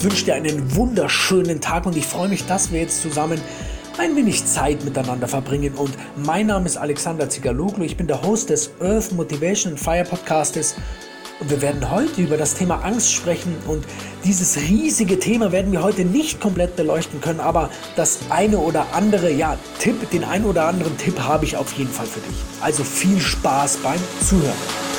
Ich wünsche dir einen wunderschönen Tag und ich freue mich, dass wir jetzt zusammen ein wenig Zeit miteinander verbringen. Und mein Name ist Alexander Zigaloglu. Ich bin der Host des Earth Motivation Fire Podcastes. Und wir werden heute über das Thema Angst sprechen. Und dieses riesige Thema werden wir heute nicht komplett beleuchten können. Aber das eine oder andere, ja, Tipp, den einen oder anderen Tipp habe ich auf jeden Fall für dich. Also viel Spaß beim Zuhören.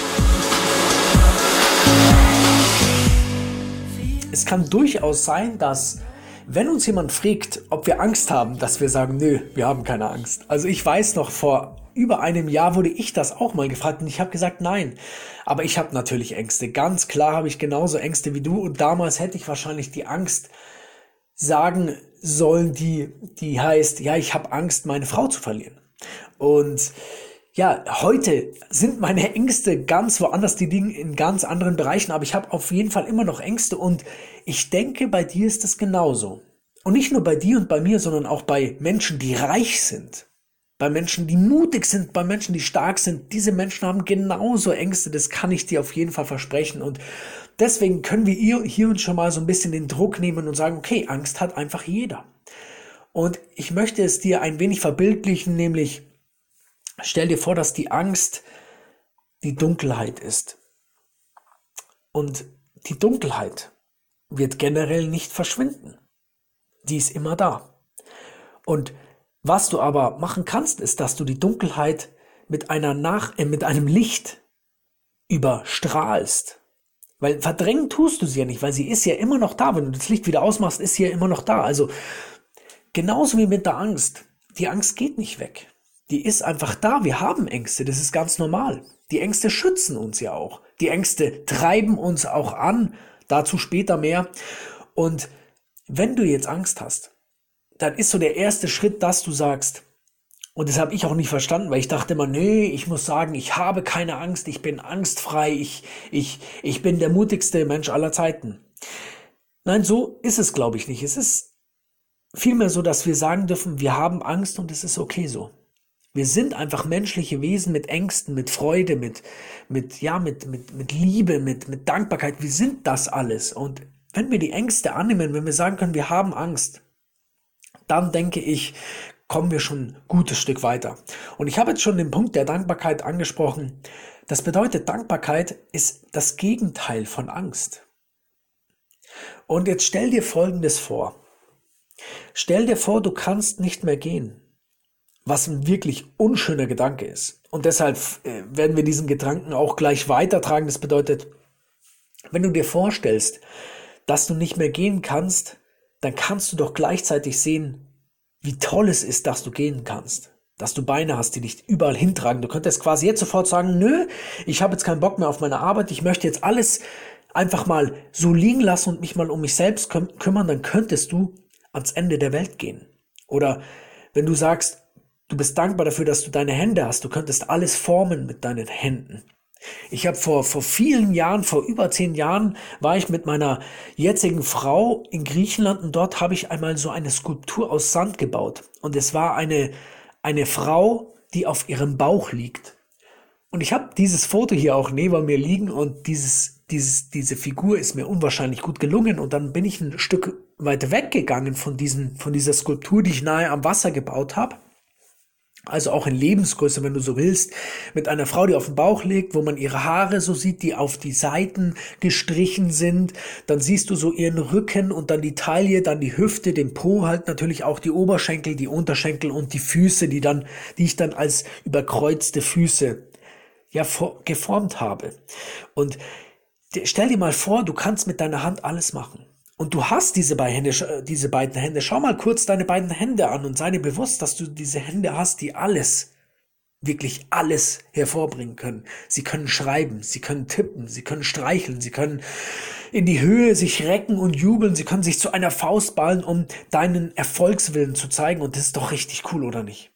Es kann durchaus sein, dass wenn uns jemand fragt, ob wir Angst haben, dass wir sagen, nö, wir haben keine Angst. Also ich weiß noch, vor über einem Jahr wurde ich das auch mal gefragt und ich habe gesagt, nein. Aber ich habe natürlich Ängste. Ganz klar habe ich genauso Ängste wie du und damals hätte ich wahrscheinlich die Angst sagen sollen, die, die heißt, ja, ich habe Angst, meine Frau zu verlieren. Und ja, heute sind meine Ängste ganz woanders, die liegen in ganz anderen Bereichen, aber ich habe auf jeden Fall immer noch Ängste und ich denke, bei dir ist es genauso. Und nicht nur bei dir und bei mir, sondern auch bei Menschen, die reich sind, bei Menschen, die mutig sind, bei Menschen, die stark sind. Diese Menschen haben genauso Ängste, das kann ich dir auf jeden Fall versprechen. Und deswegen können wir hier uns schon mal so ein bisschen den Druck nehmen und sagen, okay, Angst hat einfach jeder. Und ich möchte es dir ein wenig verbildlichen, nämlich Stell dir vor, dass die Angst die Dunkelheit ist. Und die Dunkelheit wird generell nicht verschwinden. Die ist immer da. Und was du aber machen kannst, ist, dass du die Dunkelheit mit einer Nach äh, mit einem Licht überstrahlst. Weil verdrängen tust du sie ja nicht, weil sie ist ja immer noch da. Wenn du das Licht wieder ausmachst, ist sie ja immer noch da. Also genauso wie mit der Angst. Die Angst geht nicht weg die ist einfach da. Wir haben Ängste, das ist ganz normal. Die Ängste schützen uns ja auch. Die Ängste treiben uns auch an, dazu später mehr. Und wenn du jetzt Angst hast, dann ist so der erste Schritt, dass du sagst, und das habe ich auch nicht verstanden, weil ich dachte immer, nee, ich muss sagen, ich habe keine Angst, ich bin angstfrei, ich, ich, ich bin der mutigste Mensch aller Zeiten. Nein, so ist es, glaube ich, nicht. Es ist vielmehr so, dass wir sagen dürfen, wir haben Angst und es ist okay so. Wir sind einfach menschliche Wesen mit Ängsten, mit Freude, mit, mit, ja, mit, mit, mit Liebe, mit, mit Dankbarkeit. Wir sind das alles. Und wenn wir die Ängste annehmen, wenn wir sagen können, wir haben Angst, dann denke ich, kommen wir schon ein gutes Stück weiter. Und ich habe jetzt schon den Punkt der Dankbarkeit angesprochen. Das bedeutet, Dankbarkeit ist das Gegenteil von Angst. Und jetzt stell dir Folgendes vor. Stell dir vor, du kannst nicht mehr gehen was ein wirklich unschöner Gedanke ist. Und deshalb äh, werden wir diesen Gedanken auch gleich weitertragen. Das bedeutet, wenn du dir vorstellst, dass du nicht mehr gehen kannst, dann kannst du doch gleichzeitig sehen, wie toll es ist, dass du gehen kannst. Dass du Beine hast, die dich überall hintragen. Du könntest quasi jetzt sofort sagen, nö, ich habe jetzt keinen Bock mehr auf meine Arbeit, ich möchte jetzt alles einfach mal so liegen lassen und mich mal um mich selbst küm kümmern, dann könntest du ans Ende der Welt gehen. Oder wenn du sagst, Du bist dankbar dafür, dass du deine Hände hast. Du könntest alles formen mit deinen Händen. Ich habe vor, vor vielen Jahren, vor über zehn Jahren, war ich mit meiner jetzigen Frau in Griechenland und dort habe ich einmal so eine Skulptur aus Sand gebaut. Und es war eine, eine Frau, die auf ihrem Bauch liegt. Und ich habe dieses Foto hier auch neben mir liegen und dieses, dieses, diese Figur ist mir unwahrscheinlich gut gelungen. Und dann bin ich ein Stück weiter weggegangen von, diesen, von dieser Skulptur, die ich nahe am Wasser gebaut habe also auch in Lebensgröße, wenn du so willst, mit einer Frau, die auf den Bauch liegt, wo man ihre Haare so sieht, die auf die Seiten gestrichen sind, dann siehst du so ihren Rücken und dann die Taille, dann die Hüfte, den Po, halt natürlich auch die Oberschenkel, die Unterschenkel und die Füße, die dann, die ich dann als überkreuzte Füße ja geformt habe. Und stell dir mal vor, du kannst mit deiner Hand alles machen. Und du hast diese beiden, Hände, äh, diese beiden Hände. Schau mal kurz deine beiden Hände an und sei dir bewusst, dass du diese Hände hast, die alles, wirklich alles hervorbringen können. Sie können schreiben, sie können tippen, sie können streicheln, sie können in die Höhe sich recken und jubeln, sie können sich zu einer Faust ballen, um deinen Erfolgswillen zu zeigen. Und das ist doch richtig cool, oder nicht?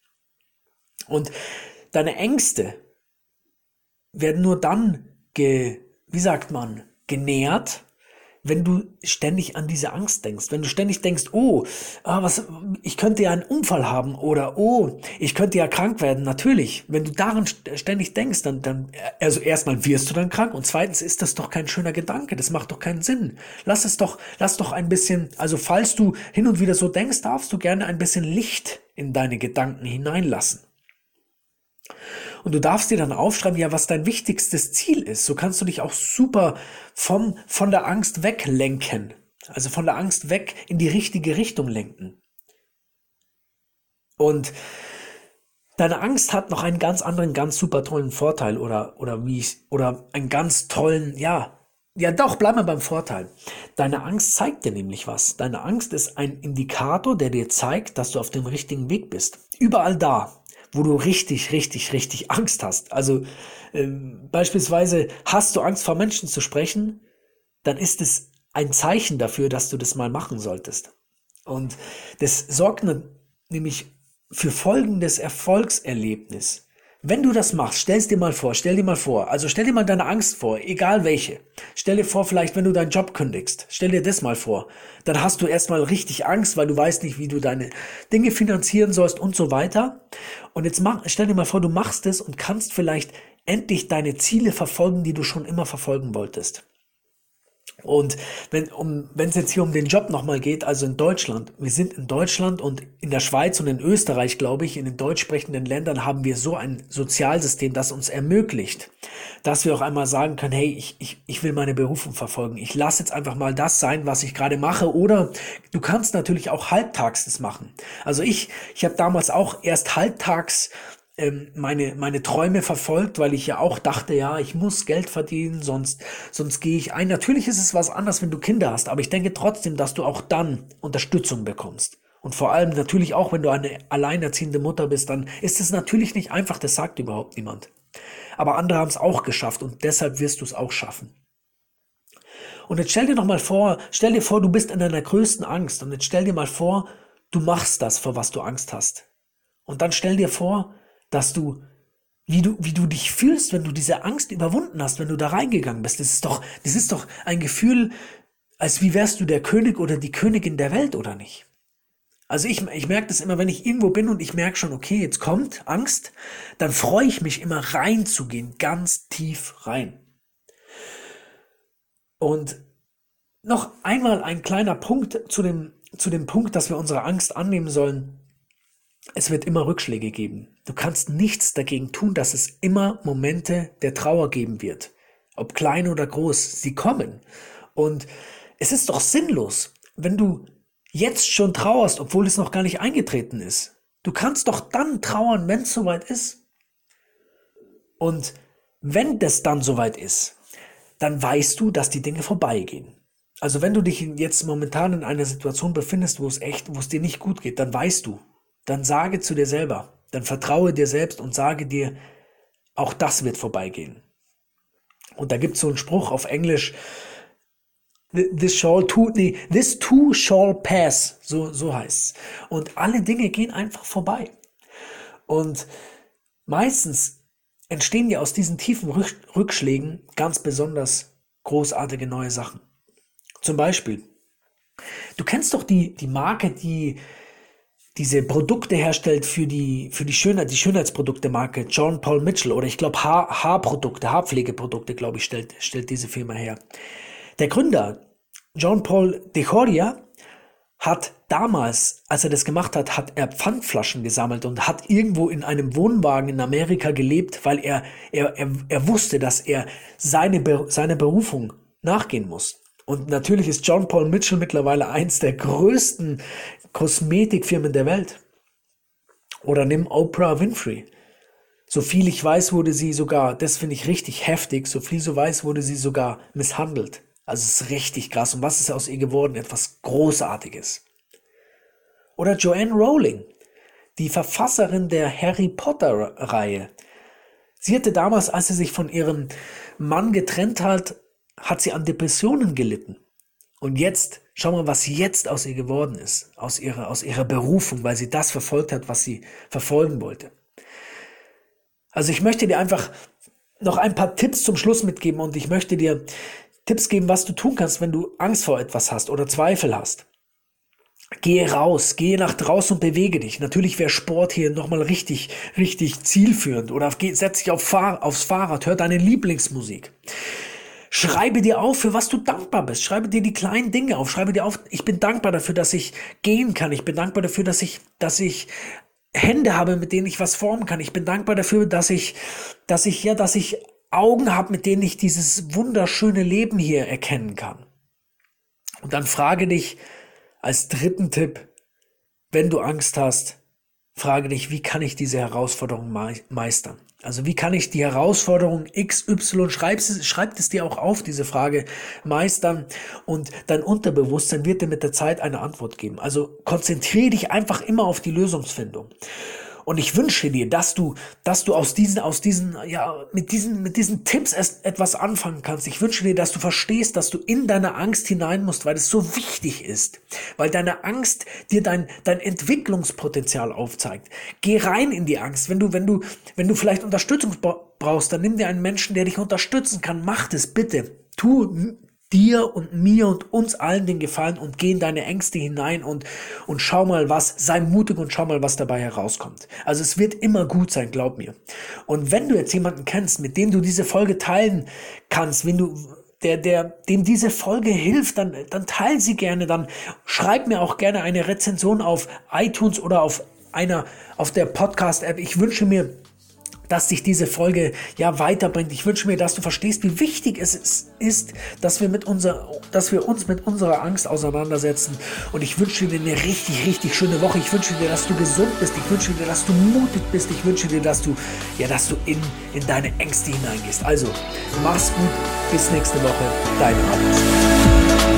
Und deine Ängste werden nur dann ge, wie sagt man, genährt, wenn du ständig an diese Angst denkst, wenn du ständig denkst, oh, ah, was, ich könnte ja einen Unfall haben oder oh, ich könnte ja krank werden. Natürlich, wenn du daran ständig denkst, dann, dann, also erstmal wirst du dann krank und zweitens ist das doch kein schöner Gedanke. Das macht doch keinen Sinn. Lass es doch, lass doch ein bisschen, also falls du hin und wieder so denkst, darfst du gerne ein bisschen Licht in deine Gedanken hineinlassen. Und du darfst dir dann aufschreiben, ja, was dein wichtigstes Ziel ist. So kannst du dich auch super vom, von der Angst weglenken. Also von der Angst weg in die richtige Richtung lenken. Und deine Angst hat noch einen ganz anderen, ganz super tollen Vorteil oder, oder wie ich, oder einen ganz tollen, ja, ja doch, bleib mal beim Vorteil. Deine Angst zeigt dir nämlich was. Deine Angst ist ein Indikator, der dir zeigt, dass du auf dem richtigen Weg bist. Überall da, wo du richtig, richtig, richtig Angst hast. Also ähm, beispielsweise hast du Angst vor Menschen zu sprechen, dann ist es ein Zeichen dafür, dass du das mal machen solltest. Und das sorgt ne, nämlich für folgendes Erfolgserlebnis. Wenn du das machst, stell's dir mal vor, stell dir mal vor, also stell dir mal deine Angst vor, egal welche. Stell dir vor, vielleicht wenn du deinen Job kündigst, stell dir das mal vor. Dann hast du erstmal richtig Angst, weil du weißt nicht, wie du deine Dinge finanzieren sollst und so weiter. Und jetzt mach, stell dir mal vor, du machst es und kannst vielleicht endlich deine Ziele verfolgen, die du schon immer verfolgen wolltest. Und wenn um, es jetzt hier um den Job nochmal geht, also in Deutschland, wir sind in Deutschland und in der Schweiz und in Österreich, glaube ich, in den deutsch sprechenden Ländern haben wir so ein Sozialsystem, das uns ermöglicht, dass wir auch einmal sagen können, hey, ich, ich, ich will meine Berufung verfolgen. Ich lasse jetzt einfach mal das sein, was ich gerade mache. Oder du kannst natürlich auch halbtags das machen. Also ich, ich habe damals auch erst halbtags ähm, meine, meine Träume verfolgt, weil ich ja auch dachte, ja, ich muss Geld verdienen, sonst, sonst gehe ich ein. Natürlich ist es was anderes, wenn du Kinder hast, aber ich denke trotzdem, dass du auch dann Unterstützung bekommst. Und vor allem natürlich auch, wenn du eine alleinerziehende Mutter bist, dann ist es natürlich nicht einfach, das sagt überhaupt niemand. Aber andere haben es auch geschafft und deshalb wirst du es auch schaffen. Und jetzt stell dir noch mal vor, stell dir vor, du bist in deiner größten Angst und jetzt stell dir mal vor, du machst das, vor was du Angst hast. Und dann stell dir vor, dass du, wie du, wie du dich fühlst, wenn du diese Angst überwunden hast, wenn du da reingegangen bist. Das ist doch, das ist doch ein Gefühl, als wie wärst du der König oder die Königin der Welt oder nicht? Also ich, ich merke das immer, wenn ich irgendwo bin und ich merke schon, okay, jetzt kommt Angst, dann freue ich mich immer reinzugehen, ganz tief rein. Und noch einmal ein kleiner Punkt zu dem, zu dem Punkt, dass wir unsere Angst annehmen sollen. Es wird immer Rückschläge geben. Du kannst nichts dagegen tun, dass es immer Momente der Trauer geben wird. Ob klein oder groß, sie kommen. Und es ist doch sinnlos, wenn du jetzt schon trauerst, obwohl es noch gar nicht eingetreten ist. Du kannst doch dann trauern, wenn es soweit ist. Und wenn das dann soweit ist, dann weißt du, dass die Dinge vorbeigehen. Also wenn du dich jetzt momentan in einer Situation befindest, wo es echt, wo es dir nicht gut geht, dann weißt du, dann sage zu dir selber, dann vertraue dir selbst und sage dir, auch das wird vorbeigehen. Und da gibt es so einen Spruch auf Englisch, this shall too, nee, this too shall pass, so, so heißt's. Und alle Dinge gehen einfach vorbei. Und meistens entstehen ja aus diesen tiefen Rückschlägen ganz besonders großartige neue Sachen. Zum Beispiel, du kennst doch die, die Marke, die diese Produkte herstellt für die, für die Schönheit, die Schönheitsprodukte-Marke John Paul Mitchell oder ich glaube Haar, Haarprodukte, Haarpflegeprodukte, glaube ich, stellt, stellt diese Firma her. Der Gründer, John Paul de Joria, hat damals, als er das gemacht hat, hat er Pfandflaschen gesammelt und hat irgendwo in einem Wohnwagen in Amerika gelebt, weil er, er, er, er wusste, dass er seine, seine Berufung nachgehen muss. Und natürlich ist John Paul Mitchell mittlerweile eins der größten Kosmetikfirmen der Welt. Oder nimm Oprah Winfrey. So viel ich weiß, wurde sie sogar, das finde ich richtig heftig, so viel so weiß, wurde sie sogar misshandelt. Also es ist richtig krass. Und was ist aus ihr geworden? Etwas Großartiges. Oder Joanne Rowling, die Verfasserin der Harry Potter-Reihe. Sie hatte damals, als sie sich von ihrem Mann getrennt hat, hat sie an Depressionen gelitten. Und jetzt Schau mal, was jetzt aus ihr geworden ist, aus ihrer, aus ihrer Berufung, weil sie das verfolgt hat, was sie verfolgen wollte. Also ich möchte dir einfach noch ein paar Tipps zum Schluss mitgeben und ich möchte dir Tipps geben, was du tun kannst, wenn du Angst vor etwas hast oder Zweifel hast. Gehe raus, gehe nach draußen und bewege dich. Natürlich wäre Sport hier nochmal richtig, richtig zielführend. Oder setz dich auf Fahr aufs Fahrrad, hör deine Lieblingsmusik. Schreibe dir auf, für was du dankbar bist. Schreibe dir die kleinen Dinge auf. Schreibe dir auf, ich bin dankbar dafür, dass ich gehen kann. Ich bin dankbar dafür, dass ich, dass ich Hände habe, mit denen ich was formen kann. Ich bin dankbar dafür, dass ich, dass ich, ja, dass ich Augen habe, mit denen ich dieses wunderschöne Leben hier erkennen kann. Und dann frage dich, als dritten Tipp, wenn du Angst hast, frage dich, wie kann ich diese Herausforderung meistern? Also wie kann ich die Herausforderung XY, schreib es, schreib es dir auch auf, diese Frage meistern und dein Unterbewusstsein wird dir mit der Zeit eine Antwort geben. Also konzentriere dich einfach immer auf die Lösungsfindung. Und ich wünsche dir, dass du, dass du aus diesen, aus diesen, ja, mit diesen, mit diesen Tipps etwas anfangen kannst. Ich wünsche dir, dass du verstehst, dass du in deine Angst hinein musst, weil es so wichtig ist. Weil deine Angst dir dein, dein Entwicklungspotenzial aufzeigt. Geh rein in die Angst. Wenn du, wenn du, wenn du vielleicht Unterstützung brauchst, dann nimm dir einen Menschen, der dich unterstützen kann. Mach das bitte. Tu, dir und mir und uns allen den Gefallen und geh in deine Ängste hinein und, und schau mal was, sei mutig und schau mal, was dabei herauskommt. Also es wird immer gut sein, glaub mir. Und wenn du jetzt jemanden kennst, mit dem du diese Folge teilen kannst, wenn du, der, der, dem diese Folge hilft, dann, dann teil sie gerne, dann schreib mir auch gerne eine Rezension auf iTunes oder auf einer, auf der Podcast-App. Ich wünsche mir, dass sich diese Folge ja weiterbringt. Ich wünsche mir, dass du verstehst, wie wichtig es ist, dass wir, mit unser, dass wir uns mit unserer Angst auseinandersetzen. Und ich wünsche dir eine richtig, richtig schöne Woche. Ich wünsche dir, dass du gesund bist. Ich wünsche dir, dass du mutig bist. Ich wünsche dir, dass du, ja, dass du in, in deine Ängste hineingehst. Also, mach's gut. Bis nächste Woche. Dein Alex.